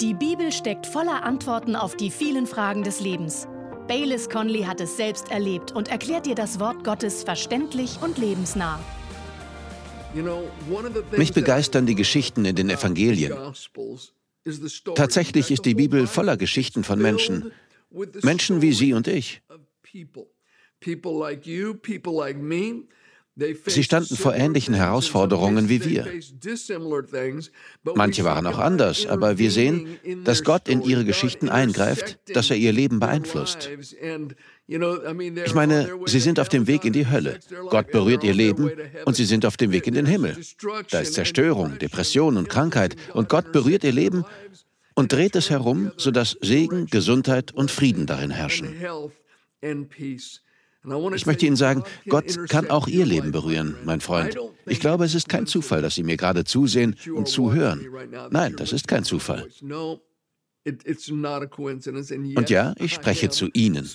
Die Bibel steckt voller Antworten auf die vielen Fragen des Lebens. Baylis Conley hat es selbst erlebt und erklärt dir das Wort Gottes verständlich und lebensnah. Mich begeistern die Geschichten in den Evangelien. Tatsächlich ist die Bibel voller Geschichten von Menschen. Menschen wie Sie und ich. Sie standen vor ähnlichen Herausforderungen wie wir. Manche waren auch anders, aber wir sehen, dass Gott in ihre Geschichten eingreift, dass er ihr Leben beeinflusst. Ich meine, sie sind auf dem Weg in die Hölle. Gott berührt ihr Leben und sie sind auf dem Weg in den Himmel. Da ist Zerstörung, Depression und Krankheit und Gott berührt ihr Leben und dreht es herum, sodass Segen, Gesundheit und Frieden darin herrschen. Ich möchte Ihnen sagen, Gott kann auch Ihr Leben berühren, mein Freund. Ich glaube, es ist kein Zufall, dass Sie mir gerade zusehen und zuhören. Nein, das ist kein Zufall. Und ja, ich spreche zu Ihnen.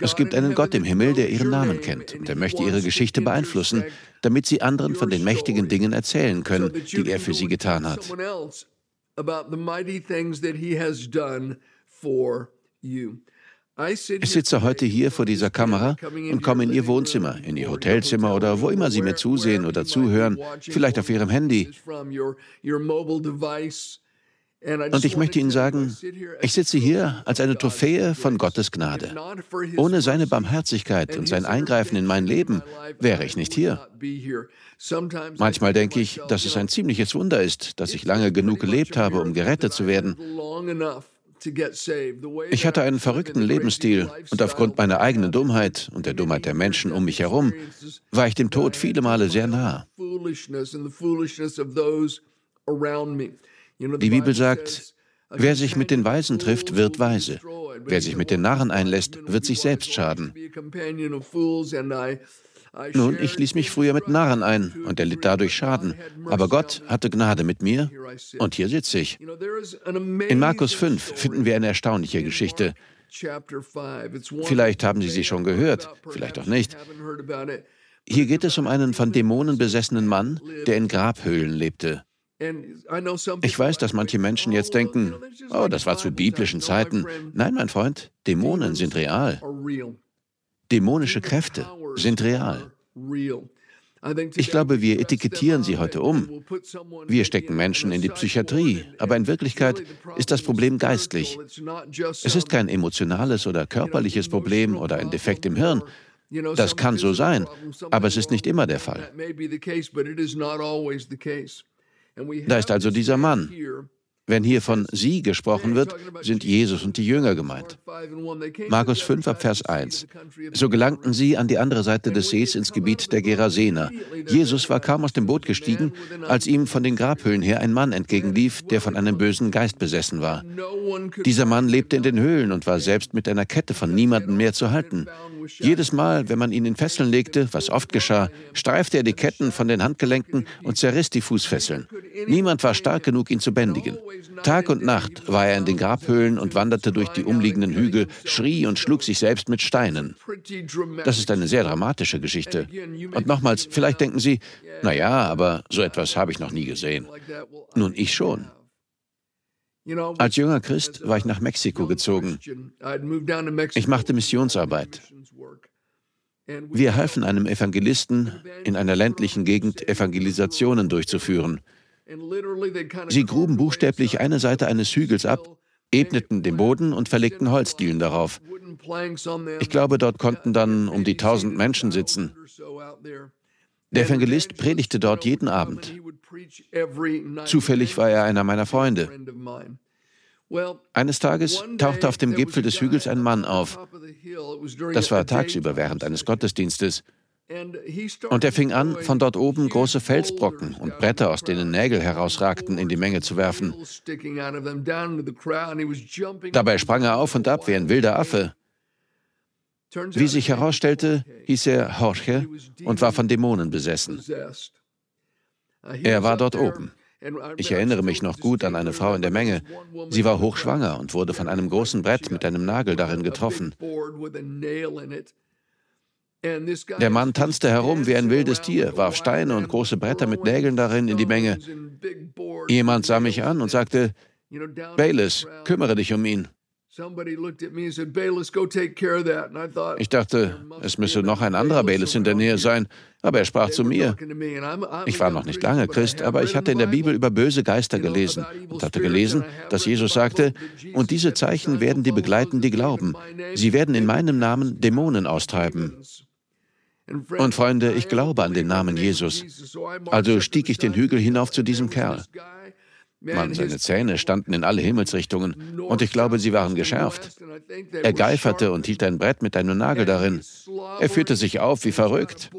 Es gibt einen Gott im Himmel, der Ihren Namen kennt und er möchte Ihre Geschichte beeinflussen, damit Sie anderen von den mächtigen Dingen erzählen können, die er für Sie getan hat. Ich sitze heute hier vor dieser Kamera und komme in Ihr Wohnzimmer, in Ihr Hotelzimmer oder wo immer Sie mir zusehen oder zuhören, vielleicht auf Ihrem Handy. Und ich möchte Ihnen sagen, ich sitze hier als eine Trophäe von Gottes Gnade. Ohne seine Barmherzigkeit und sein Eingreifen in mein Leben wäre ich nicht hier. Manchmal denke ich, dass es ein ziemliches Wunder ist, dass ich lange genug gelebt habe, um gerettet zu werden. Ich hatte einen verrückten Lebensstil und aufgrund meiner eigenen Dummheit und der Dummheit der Menschen um mich herum war ich dem Tod viele Male sehr nah. Die Bibel sagt, wer sich mit den Weisen trifft, wird weise. Wer sich mit den Narren einlässt, wird sich selbst schaden. Nun, ich ließ mich früher mit Narren ein und er litt dadurch Schaden. Aber Gott hatte Gnade mit mir und hier sitze ich. In Markus 5 finden wir eine erstaunliche Geschichte. Vielleicht haben Sie sie schon gehört, vielleicht auch nicht. Hier geht es um einen von Dämonen besessenen Mann, der in Grabhöhlen lebte. Ich weiß, dass manche Menschen jetzt denken, oh, das war zu biblischen Zeiten. Nein, mein Freund, Dämonen sind real. Dämonische Kräfte sind real. Ich glaube, wir etikettieren sie heute um. Wir stecken Menschen in die Psychiatrie, aber in Wirklichkeit ist das Problem geistlich. Es ist kein emotionales oder körperliches Problem oder ein Defekt im Hirn. Das kann so sein, aber es ist nicht immer der Fall. Da ist also dieser Mann, wenn hier von Sie gesprochen wird, sind Jesus und die Jünger gemeint. Markus 5 ab Vers 1. So gelangten sie an die andere Seite des Sees ins Gebiet der Gerasener. Jesus war kaum aus dem Boot gestiegen, als ihm von den Grabhöhlen her ein Mann entgegenlief, der von einem bösen Geist besessen war. Dieser Mann lebte in den Höhlen und war selbst mit einer Kette von niemandem mehr zu halten. Jedes Mal, wenn man ihn in Fesseln legte, was oft geschah, streifte er die Ketten von den Handgelenken und zerriss die Fußfesseln. Niemand war stark genug, ihn zu bändigen. Tag und Nacht war er in den Grabhöhlen und wanderte durch die umliegenden Hügel, schrie und schlug sich selbst mit Steinen. Das ist eine sehr dramatische Geschichte. Und nochmals, vielleicht denken Sie, na ja, aber so etwas habe ich noch nie gesehen. Nun, ich schon. Als junger Christ war ich nach Mexiko gezogen. Ich machte Missionsarbeit. Wir halfen einem Evangelisten in einer ländlichen Gegend Evangelisationen durchzuführen. Sie gruben buchstäblich eine Seite eines Hügels ab, ebneten den Boden und verlegten Holzdielen darauf. Ich glaube, dort konnten dann um die tausend Menschen sitzen. Der Evangelist predigte dort jeden Abend. Zufällig war er einer meiner Freunde. Eines Tages tauchte auf dem Gipfel des Hügels ein Mann auf. Das war tagsüber während eines Gottesdienstes. Und er fing an, von dort oben große Felsbrocken und Bretter, aus denen Nägel herausragten, in die Menge zu werfen. Dabei sprang er auf und ab wie ein wilder Affe. Wie sich herausstellte, hieß er Jorge und war von Dämonen besessen. Er war dort oben. Ich erinnere mich noch gut an eine Frau in der Menge. Sie war hochschwanger und wurde von einem großen Brett mit einem Nagel darin getroffen. Der Mann tanzte herum wie ein wildes Tier, warf Steine und große Bretter mit Nägeln darin in die Menge. Jemand sah mich an und sagte, Bayless, kümmere dich um ihn. Ich dachte, es müsse noch ein anderer Bayless in der Nähe sein, aber er sprach zu mir. Ich war noch nicht lange Christ, aber ich hatte in der Bibel über böse Geister gelesen und hatte gelesen, dass Jesus sagte, und diese Zeichen werden die begleiten, die glauben. Sie werden in meinem Namen Dämonen austreiben. Und Freunde, ich glaube an den Namen Jesus. Also stieg ich den Hügel hinauf zu diesem Kerl. Mann, seine Zähne standen in alle Himmelsrichtungen und ich glaube, sie waren geschärft. Er geiferte und hielt ein Brett mit einem Nagel darin. Er führte sich auf wie verrückt.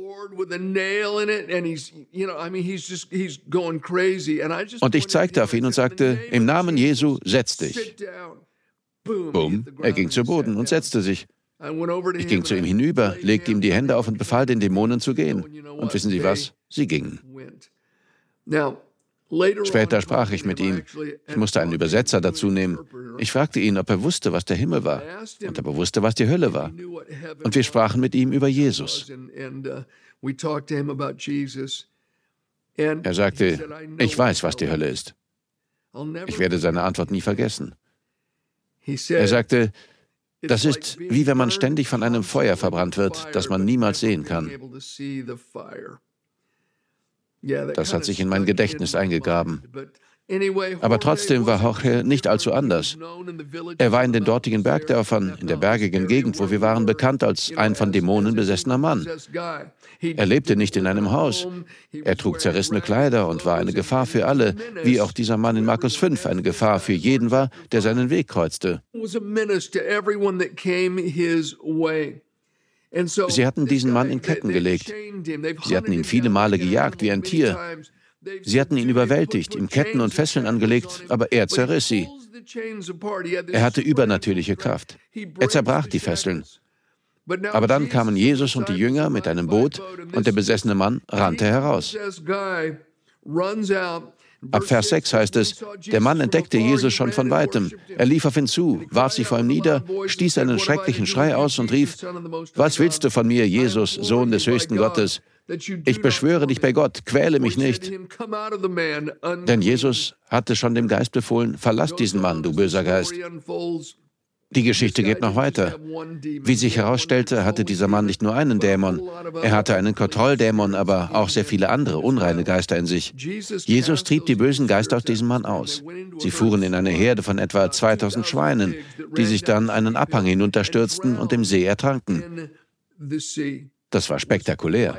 Und ich zeigte auf ihn und sagte, im Namen Jesu, setz dich. Bumm, er ging zu Boden und setzte sich. Ich ging zu ihm hinüber, legte ihm die Hände auf und befahl den Dämonen zu gehen. Und wissen Sie was? Sie gingen. Später sprach ich mit ihm. Ich musste einen Übersetzer dazu nehmen. Ich fragte ihn, ob er wusste, was der Himmel war und ob er wusste, was die Hölle war. Und wir sprachen mit ihm über Jesus. Er sagte, ich weiß, was die Hölle ist. Ich werde seine Antwort nie vergessen. Er sagte, das ist wie wenn man ständig von einem Feuer verbrannt wird, das man niemals sehen kann. Das hat sich in mein Gedächtnis eingegraben. Aber trotzdem war Jorge nicht allzu anders. Er war in den dortigen Bergdörfern, in der bergigen Gegend, wo wir waren, bekannt als ein von Dämonen besessener Mann. Er lebte nicht in einem Haus. Er trug zerrissene Kleider und war eine Gefahr für alle, wie auch dieser Mann in Markus 5 eine Gefahr für jeden war, der seinen Weg kreuzte. Sie hatten diesen Mann in Ketten gelegt. Sie hatten ihn viele Male gejagt wie ein Tier. Sie hatten ihn überwältigt, ihm Ketten und Fesseln angelegt, aber er zerriss sie. Er hatte übernatürliche Kraft. Er zerbrach die Fesseln. Aber dann kamen Jesus und die Jünger mit einem Boot und der besessene Mann rannte heraus. Ab Vers 6 heißt es, der Mann entdeckte Jesus schon von weitem. Er lief auf ihn zu, warf sich vor ihm nieder, stieß einen schrecklichen Schrei aus und rief, was willst du von mir, Jesus, Sohn des höchsten Gottes? Ich beschwöre dich bei Gott, quäle mich nicht. Denn Jesus hatte schon dem Geist befohlen, verlass diesen Mann, du böser Geist. Die Geschichte geht noch weiter. Wie sich herausstellte, hatte dieser Mann nicht nur einen Dämon. Er hatte einen Kontrolldämon, aber auch sehr viele andere unreine Geister in sich. Jesus trieb die bösen Geister aus diesem Mann aus. Sie fuhren in eine Herde von etwa 2000 Schweinen, die sich dann einen Abhang hinunterstürzten und im See ertranken. Das war spektakulär.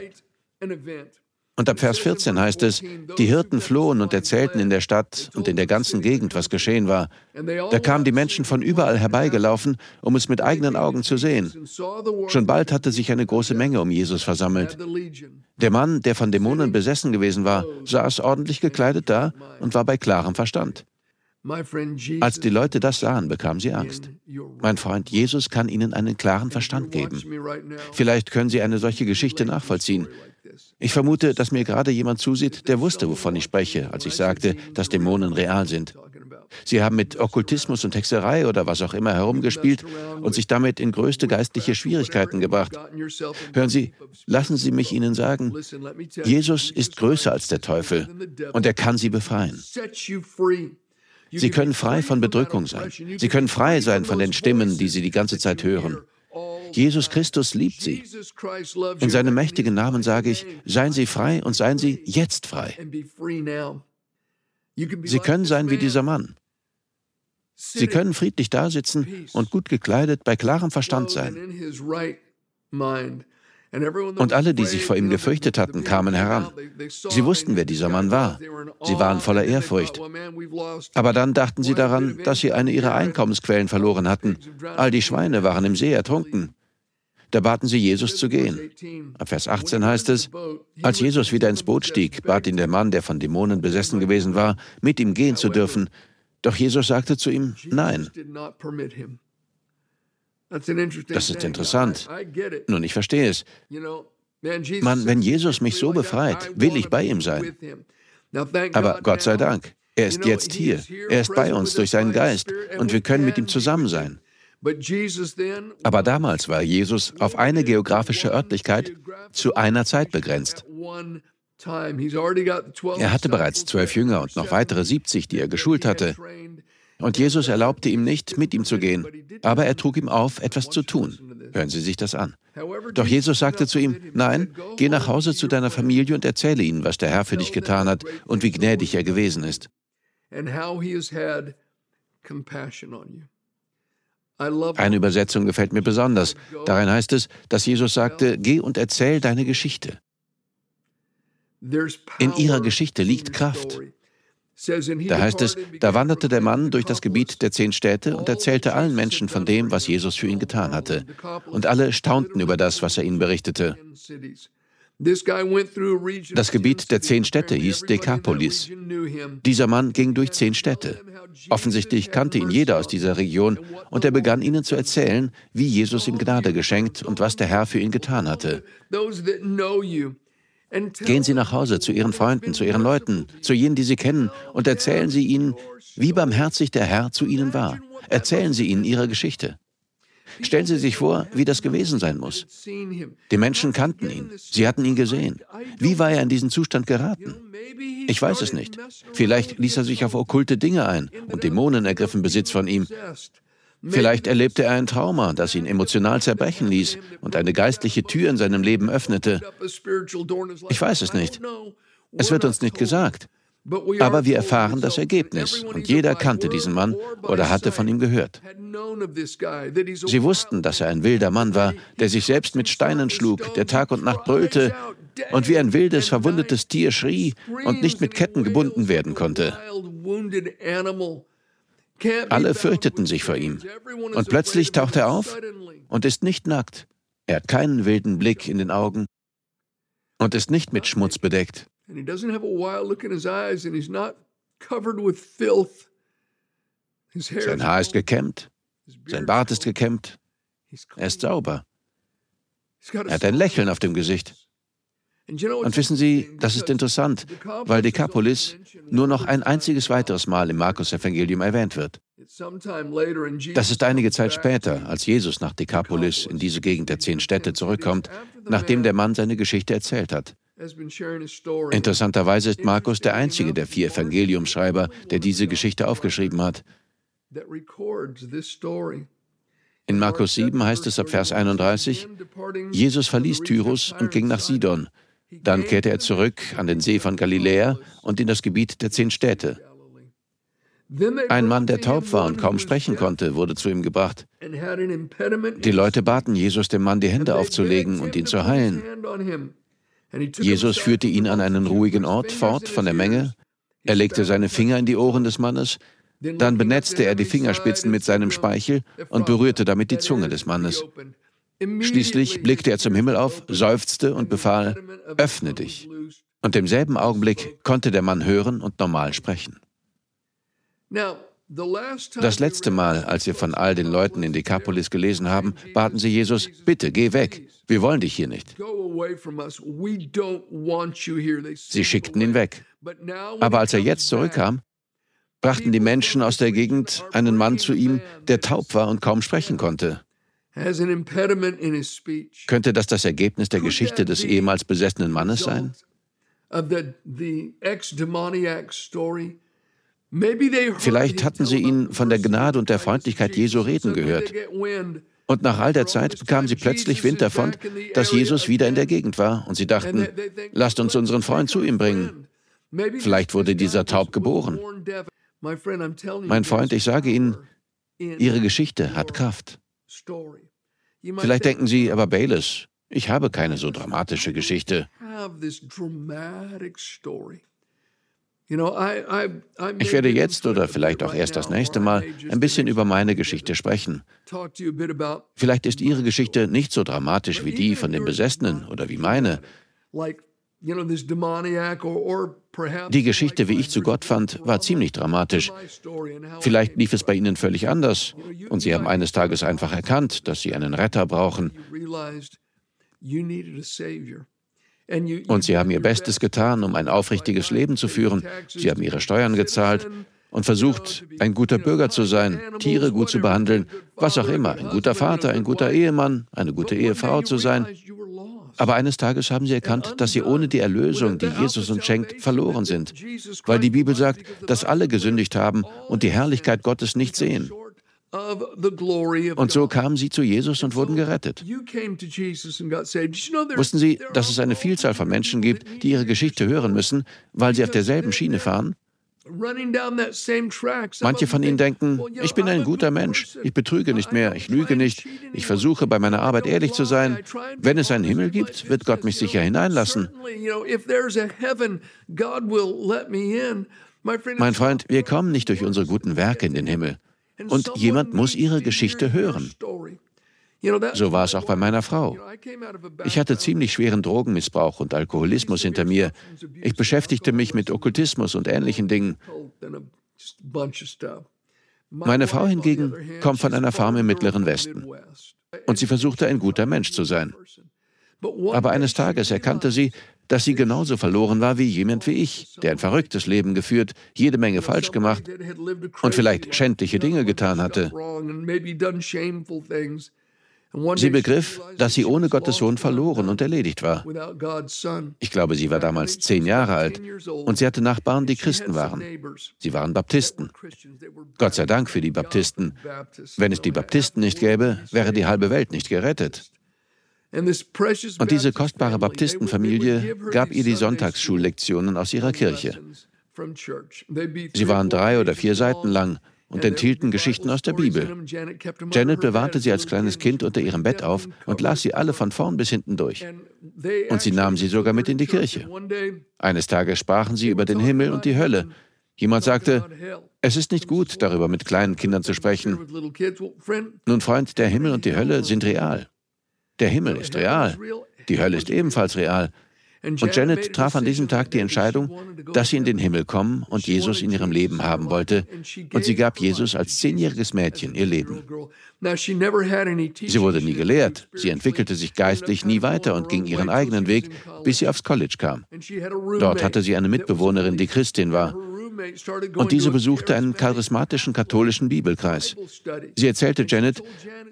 Und ab Vers 14 heißt es, die Hirten flohen und erzählten in der Stadt und in der ganzen Gegend, was geschehen war. Da kamen die Menschen von überall herbeigelaufen, um es mit eigenen Augen zu sehen. Schon bald hatte sich eine große Menge um Jesus versammelt. Der Mann, der von Dämonen besessen gewesen war, saß ordentlich gekleidet da und war bei klarem Verstand. Als die Leute das sahen, bekamen sie Angst. Mein Freund, Jesus kann ihnen einen klaren Verstand geben. Vielleicht können Sie eine solche Geschichte nachvollziehen. Ich vermute, dass mir gerade jemand zusieht, der wusste, wovon ich spreche, als ich sagte, dass Dämonen real sind. Sie haben mit Okkultismus und Hexerei oder was auch immer herumgespielt und sich damit in größte geistliche Schwierigkeiten gebracht. Hören Sie, lassen Sie mich Ihnen sagen, Jesus ist größer als der Teufel und er kann Sie befreien. Sie können frei von Bedrückung sein. Sie können frei sein von den Stimmen, die Sie die ganze Zeit hören. Jesus Christus liebt sie. In seinem mächtigen Namen sage ich, seien Sie frei und seien Sie jetzt frei. Sie können sein wie dieser Mann. Sie können friedlich dasitzen und gut gekleidet bei klarem Verstand sein. Und alle, die sich vor ihm gefürchtet hatten, kamen heran. Sie wussten, wer dieser Mann war. Sie waren voller Ehrfurcht. Aber dann dachten sie daran, dass sie eine ihrer Einkommensquellen verloren hatten. All die Schweine waren im See ertrunken. Da baten sie Jesus zu gehen. Ab Vers 18 heißt es, als Jesus wieder ins Boot stieg, bat ihn der Mann, der von Dämonen besessen gewesen war, mit ihm gehen zu dürfen. Doch Jesus sagte zu ihm, nein. Das ist interessant. Nun, ich verstehe es. Mann, wenn Jesus mich so befreit, will ich bei ihm sein. Aber Gott sei Dank, er ist jetzt hier. Er ist bei uns durch seinen Geist und wir können mit ihm zusammen sein. Aber damals war Jesus auf eine geografische Örtlichkeit zu einer Zeit begrenzt. Er hatte bereits zwölf Jünger und noch weitere 70, die er geschult hatte. Und Jesus erlaubte ihm nicht, mit ihm zu gehen, aber er trug ihm auf, etwas zu tun. Hören Sie sich das an. Doch Jesus sagte zu ihm, nein, geh nach Hause zu deiner Familie und erzähle ihnen, was der Herr für dich getan hat und wie gnädig er gewesen ist. Eine Übersetzung gefällt mir besonders. Darin heißt es, dass Jesus sagte, geh und erzähl deine Geschichte. In ihrer Geschichte liegt Kraft. Da heißt es, da wanderte der Mann durch das Gebiet der zehn Städte und erzählte allen Menschen von dem, was Jesus für ihn getan hatte. Und alle staunten über das, was er ihnen berichtete. Das Gebiet der zehn Städte hieß Dekapolis. Dieser Mann ging durch zehn Städte. Offensichtlich kannte ihn jeder aus dieser Region und er begann ihnen zu erzählen, wie Jesus ihm Gnade geschenkt und was der Herr für ihn getan hatte. Gehen Sie nach Hause zu Ihren Freunden, zu Ihren Leuten, zu jenen, die Sie kennen, und erzählen Sie ihnen, wie barmherzig der Herr zu Ihnen war. Erzählen Sie ihnen Ihre Geschichte. Stellen Sie sich vor, wie das gewesen sein muss. Die Menschen kannten ihn. Sie hatten ihn gesehen. Wie war er in diesen Zustand geraten? Ich weiß es nicht. Vielleicht ließ er sich auf okkulte Dinge ein und Dämonen ergriffen Besitz von ihm. Vielleicht erlebte er ein Trauma, das ihn emotional zerbrechen ließ und eine geistliche Tür in seinem Leben öffnete. Ich weiß es nicht. Es wird uns nicht gesagt. Aber wir erfahren das Ergebnis und jeder kannte diesen Mann oder hatte von ihm gehört. Sie wussten, dass er ein wilder Mann war, der sich selbst mit Steinen schlug, der Tag und Nacht brüllte und wie ein wildes, verwundetes Tier schrie und nicht mit Ketten gebunden werden konnte. Alle fürchteten sich vor ihm. Und plötzlich taucht er auf und ist nicht nackt. Er hat keinen wilden Blick in den Augen und ist nicht mit Schmutz bedeckt. Sein Haar ist gekämmt, sein Bart ist gekämmt, er ist sauber. Er hat ein Lächeln auf dem Gesicht. Und wissen Sie, das ist interessant, weil Decapolis nur noch ein einziges weiteres Mal im Markus-Evangelium erwähnt wird. Das ist einige Zeit später, als Jesus nach Decapolis in diese Gegend der zehn Städte zurückkommt, nachdem der Mann seine Geschichte erzählt hat. Interessanterweise ist Markus der einzige der vier Evangeliumschreiber, der diese Geschichte aufgeschrieben hat. In Markus 7 heißt es ab Vers 31, Jesus verließ Tyrus und ging nach Sidon. Dann kehrte er zurück an den See von Galiläa und in das Gebiet der zehn Städte. Ein Mann, der taub war und kaum sprechen konnte, wurde zu ihm gebracht. Die Leute baten Jesus, dem Mann die Hände aufzulegen und ihn zu heilen. Jesus führte ihn an einen ruhigen Ort fort von der Menge. Er legte seine Finger in die Ohren des Mannes. Dann benetzte er die Fingerspitzen mit seinem Speichel und berührte damit die Zunge des Mannes. Schließlich blickte er zum Himmel auf, seufzte und befahl, öffne dich. Und im selben Augenblick konnte der Mann hören und normal sprechen. Das letzte Mal, als wir von all den Leuten in Dekapolis gelesen haben, baten sie Jesus, bitte geh weg, wir wollen dich hier nicht. Sie schickten ihn weg. Aber als er jetzt zurückkam, brachten die Menschen aus der Gegend einen Mann zu ihm, der taub war und kaum sprechen konnte. Könnte das das Ergebnis der Geschichte des ehemals besessenen Mannes sein? Vielleicht hatten sie ihn von der Gnade und der Freundlichkeit Jesu reden gehört. Und nach all der Zeit bekamen sie plötzlich Wind davon, dass Jesus wieder in der Gegend war. Und sie dachten, lasst uns unseren Freund zu ihm bringen. Vielleicht wurde dieser taub geboren. Mein Freund, ich sage Ihnen, Ihre Geschichte hat Kraft. Vielleicht denken Sie, aber Bayless, ich habe keine so dramatische Geschichte. Ich werde jetzt oder vielleicht auch erst das nächste Mal ein bisschen über meine Geschichte sprechen. Vielleicht ist Ihre Geschichte nicht so dramatisch wie die von den Besessenen oder wie meine. Die Geschichte, wie ich zu Gott fand, war ziemlich dramatisch. Vielleicht lief es bei Ihnen völlig anders und Sie haben eines Tages einfach erkannt, dass Sie einen Retter brauchen. Und Sie haben Ihr Bestes getan, um ein aufrichtiges Leben zu führen. Sie haben Ihre Steuern gezahlt. und versucht, ein guter Bürger zu sein, Tiere gut zu behandeln, was auch immer, ein guter Vater, ein guter Ehemann, eine gute Ehefrau zu sein. Aber eines Tages haben sie erkannt, dass sie ohne die Erlösung, die Jesus uns schenkt, verloren sind, weil die Bibel sagt, dass alle gesündigt haben und die Herrlichkeit Gottes nicht sehen. Und so kamen sie zu Jesus und wurden gerettet. Wussten Sie, dass es eine Vielzahl von Menschen gibt, die ihre Geschichte hören müssen, weil sie auf derselben Schiene fahren? Manche von ihnen denken, ich bin ein guter Mensch, ich betrüge nicht mehr, ich lüge nicht, ich versuche bei meiner Arbeit ehrlich zu sein. Wenn es einen Himmel gibt, wird Gott mich sicher hineinlassen. Mein Freund, wir kommen nicht durch unsere guten Werke in den Himmel. Und jemand muss ihre Geschichte hören. So war es auch bei meiner Frau. Ich hatte ziemlich schweren Drogenmissbrauch und Alkoholismus hinter mir. Ich beschäftigte mich mit Okkultismus und ähnlichen Dingen. Meine Frau hingegen kommt von einer Farm im Mittleren Westen. Und sie versuchte ein guter Mensch zu sein. Aber eines Tages erkannte sie, dass sie genauso verloren war wie jemand wie ich, der ein verrücktes Leben geführt, jede Menge falsch gemacht und vielleicht schändliche Dinge getan hatte. Sie begriff, dass sie ohne Gottes Sohn verloren und erledigt war. Ich glaube, sie war damals zehn Jahre alt und sie hatte Nachbarn, die Christen waren. Sie waren Baptisten. Gott sei Dank für die Baptisten. Wenn es die Baptisten nicht gäbe, wäre die halbe Welt nicht gerettet. Und diese kostbare Baptistenfamilie gab ihr die Sonntagsschullektionen aus ihrer Kirche. Sie waren drei oder vier Seiten lang und enthielten Geschichten aus der Bibel. Janet bewahrte sie als kleines Kind unter ihrem Bett auf und las sie alle von vorn bis hinten durch. Und sie nahm sie sogar mit in die Kirche. Eines Tages sprachen sie über den Himmel und die Hölle. Jemand sagte, es ist nicht gut, darüber mit kleinen Kindern zu sprechen. Nun, Freund, der Himmel und die Hölle sind real. Der Himmel ist real. Die Hölle ist ebenfalls real. Und Janet traf an diesem Tag die Entscheidung, dass sie in den Himmel kommen und Jesus in ihrem Leben haben wollte. Und sie gab Jesus als zehnjähriges Mädchen ihr Leben. Sie wurde nie gelehrt. Sie entwickelte sich geistlich nie weiter und ging ihren eigenen Weg, bis sie aufs College kam. Dort hatte sie eine Mitbewohnerin, die Christin war. Und diese besuchte einen charismatischen katholischen Bibelkreis. Sie erzählte Janet,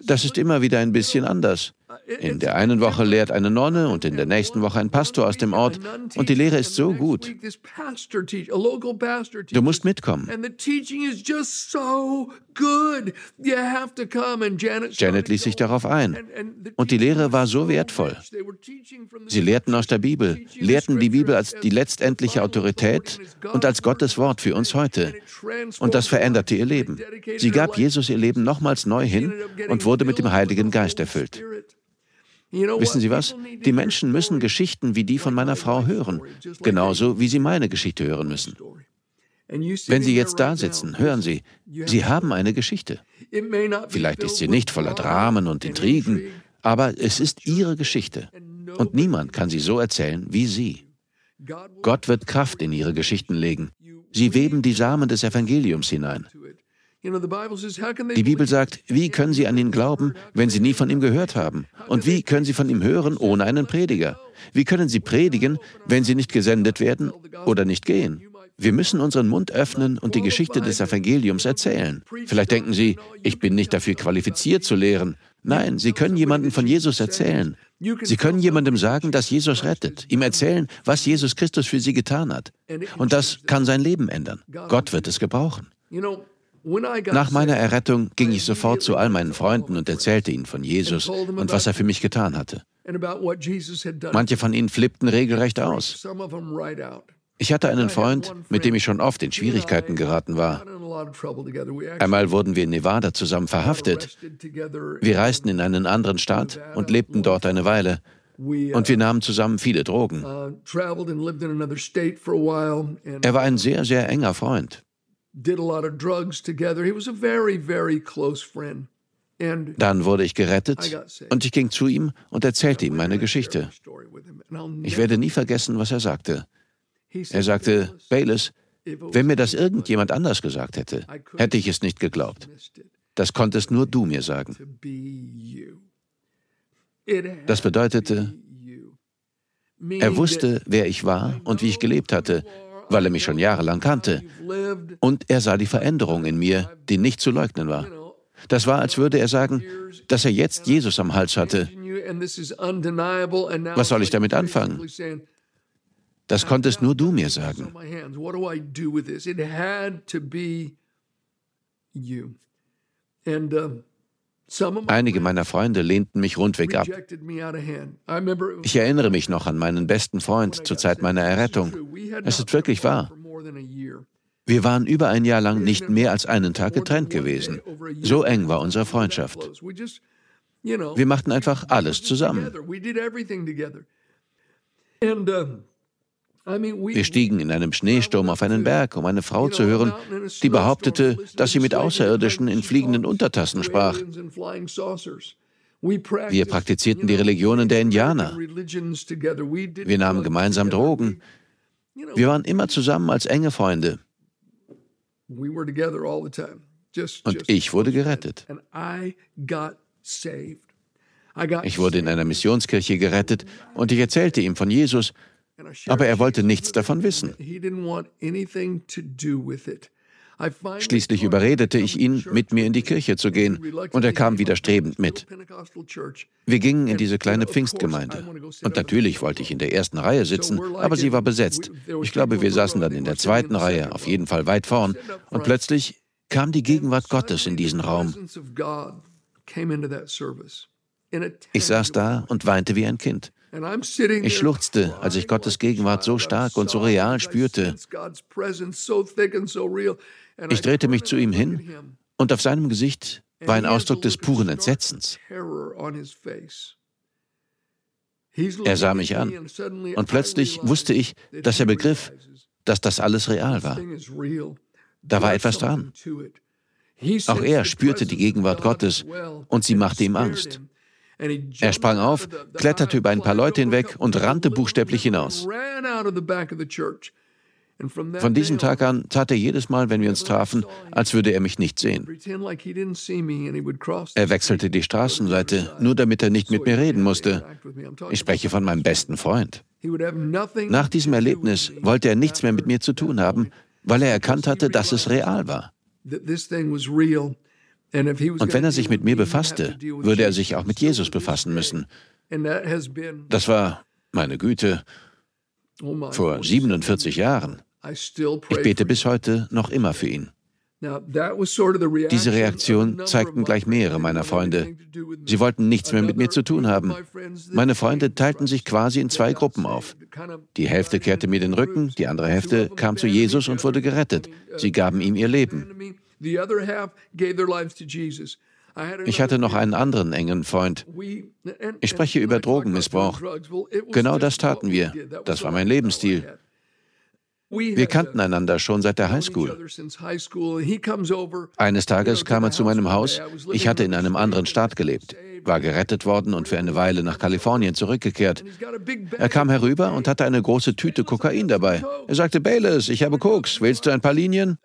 das ist immer wieder ein bisschen anders. In der einen Woche lehrt eine Nonne und in der nächsten Woche ein Pastor aus dem Ort und die Lehre ist so gut. Du musst mitkommen. Janet ließ sich darauf ein und die Lehre war so wertvoll. Sie lehrten aus der Bibel, lehrten die Bibel als die letztendliche Autorität und als Gottes Wort für uns heute. Und das veränderte ihr Leben. Sie gab Jesus ihr Leben nochmals neu hin und wurde mit dem Heiligen Geist erfüllt. Wissen Sie was? Die Menschen müssen Geschichten wie die von meiner Frau hören, genauso wie sie meine Geschichte hören müssen. Wenn Sie jetzt da sitzen, hören Sie, Sie haben eine Geschichte. Vielleicht ist sie nicht voller Dramen und Intrigen, aber es ist Ihre Geschichte. Und niemand kann sie so erzählen wie Sie. Gott wird Kraft in Ihre Geschichten legen. Sie weben die Samen des Evangeliums hinein. Die Bibel sagt, wie können sie an ihn glauben, wenn sie nie von ihm gehört haben? Und wie können sie von ihm hören ohne einen Prediger? Wie können sie predigen, wenn sie nicht gesendet werden oder nicht gehen? Wir müssen unseren Mund öffnen und die Geschichte des Evangeliums erzählen. Vielleicht denken Sie, ich bin nicht dafür qualifiziert zu lehren. Nein, Sie können jemandem von Jesus erzählen. Sie können jemandem sagen, dass Jesus rettet, ihm erzählen, was Jesus Christus für Sie getan hat. Und das kann sein Leben ändern. Gott wird es gebrauchen. Nach meiner Errettung ging ich sofort zu all meinen Freunden und erzählte ihnen von Jesus und was er für mich getan hatte. Manche von ihnen flippten regelrecht aus. Ich hatte einen Freund, mit dem ich schon oft in Schwierigkeiten geraten war. Einmal wurden wir in Nevada zusammen verhaftet. Wir reisten in einen anderen Staat und lebten dort eine Weile. Und wir nahmen zusammen viele Drogen. Uh, er war ein sehr, sehr enger Freund. Dann wurde ich gerettet und ich ging zu ihm und erzählte ihm meine Geschichte. Ich werde nie vergessen, was er sagte. Er sagte, Bayless, wenn mir das irgendjemand anders gesagt hätte, hätte ich es nicht geglaubt. Das konntest nur du mir sagen. Das bedeutete, er wusste, wer ich war und wie ich gelebt hatte, weil er mich schon jahrelang kannte. Und er sah die Veränderung in mir, die nicht zu leugnen war. Das war, als würde er sagen, dass er jetzt Jesus am Hals hatte. Was soll ich damit anfangen? Das konntest nur du mir sagen. Einige meiner Freunde lehnten mich rundweg ab. Ich erinnere mich noch an meinen besten Freund zur Zeit meiner Errettung. Es ist wirklich wahr. Wir waren über ein Jahr lang nicht mehr als einen Tag getrennt gewesen. So eng war unsere Freundschaft. Wir machten einfach alles zusammen. Wir stiegen in einem Schneesturm auf einen Berg, um eine Frau zu hören, die behauptete, dass sie mit Außerirdischen in fliegenden Untertassen sprach. Wir praktizierten die Religionen der Indianer. Wir nahmen gemeinsam Drogen. Wir waren immer zusammen als enge Freunde. Und ich wurde gerettet. Ich wurde in einer Missionskirche gerettet und ich erzählte ihm von Jesus, aber er wollte nichts davon wissen. Schließlich überredete ich ihn, mit mir in die Kirche zu gehen, und er kam widerstrebend mit. Wir gingen in diese kleine Pfingstgemeinde. Und natürlich wollte ich in der ersten Reihe sitzen, aber sie war besetzt. Ich glaube, wir saßen dann in der zweiten Reihe, auf jeden Fall weit vorn, und plötzlich kam die Gegenwart Gottes in diesen Raum. Ich saß da und weinte wie ein Kind. Ich schluchzte, als ich Gottes Gegenwart so stark und so real spürte. Ich drehte mich zu ihm hin und auf seinem Gesicht war ein Ausdruck des puren Entsetzens. Er sah mich an und plötzlich wusste ich, dass er begriff, dass das alles real war. Da war etwas dran. Auch er spürte die Gegenwart Gottes und sie machte ihm Angst. Er sprang auf, kletterte über ein paar Leute hinweg und rannte buchstäblich hinaus. Von diesem Tag an tat er jedes Mal, wenn wir uns trafen, als würde er mich nicht sehen. Er wechselte die Straßenseite, nur damit er nicht mit mir reden musste. Ich spreche von meinem besten Freund. Nach diesem Erlebnis wollte er nichts mehr mit mir zu tun haben, weil er erkannt hatte, dass es real war. Und wenn er sich mit mir befasste, würde er sich auch mit Jesus befassen müssen. Das war, meine Güte, oh vor 47 Jahren. Ich bete bis heute noch immer für ihn. Diese Reaktion zeigten gleich mehrere meiner Freunde. Sie wollten nichts mehr mit mir zu tun haben. Meine Freunde teilten sich quasi in zwei Gruppen auf. Die Hälfte kehrte mir den Rücken, die andere Hälfte kam zu Jesus und wurde gerettet. Sie gaben ihm ihr Leben. Ich hatte noch einen anderen engen Freund. Ich spreche über Drogenmissbrauch. Genau das taten wir. Das war mein Lebensstil. Wir kannten einander schon seit der Highschool. Eines Tages kam er zu meinem Haus. Ich hatte in einem anderen Staat gelebt, war gerettet worden und für eine Weile nach Kalifornien zurückgekehrt. Er kam herüber und hatte eine große Tüte Kokain dabei. Er sagte, Bayless, ich habe Koks, willst du ein paar Linien?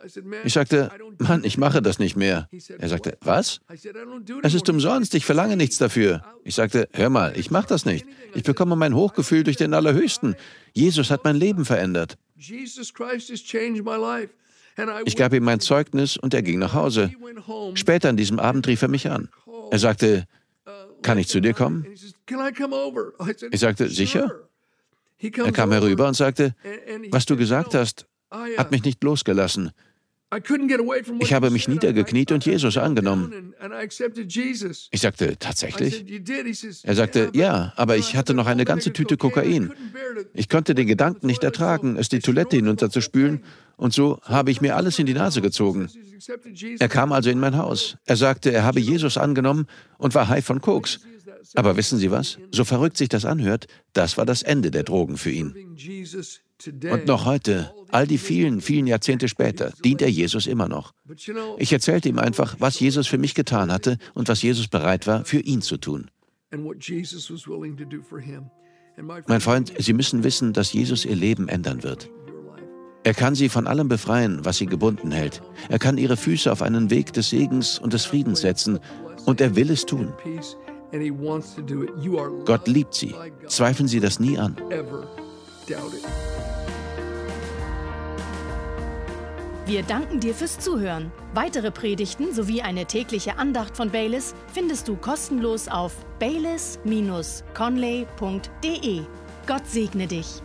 Ich sagte, Mann, ich mache das nicht mehr. Er sagte, was? Es ist umsonst, ich verlange nichts dafür. Ich sagte, hör mal, ich mache das nicht. Ich bekomme mein Hochgefühl durch den Allerhöchsten. Jesus hat mein Leben verändert. Ich gab ihm mein Zeugnis und er ging nach Hause. Später an diesem Abend rief er mich an. Er sagte, kann ich zu dir kommen? Ich sagte, sicher. Er kam herüber und sagte, was du gesagt hast, hat mich nicht losgelassen. Ich habe mich niedergekniet und Jesus angenommen. Ich sagte, tatsächlich? Er sagte, ja, aber ich hatte noch eine ganze Tüte Kokain. Ich konnte den Gedanken nicht ertragen, es die Toilette hinunterzuspülen, und so habe ich mir alles in die Nase gezogen. Er kam also in mein Haus. Er sagte, er habe Jesus angenommen und war high von Koks. Aber wissen Sie was? So verrückt sich das anhört, das war das Ende der Drogen für ihn. Und noch heute, all die vielen, vielen Jahrzehnte später, dient er Jesus immer noch. Ich erzählte ihm einfach, was Jesus für mich getan hatte und was Jesus bereit war, für ihn zu tun. Mein Freund, Sie müssen wissen, dass Jesus Ihr Leben ändern wird. Er kann Sie von allem befreien, was Sie gebunden hält. Er kann Ihre Füße auf einen Weg des Segens und des Friedens setzen und er will es tun. Gott liebt Sie. Zweifeln Sie das nie an. Wir danken dir fürs Zuhören. Weitere Predigten sowie eine tägliche Andacht von Baylis findest du kostenlos auf baylis-conley.de. Gott segne dich.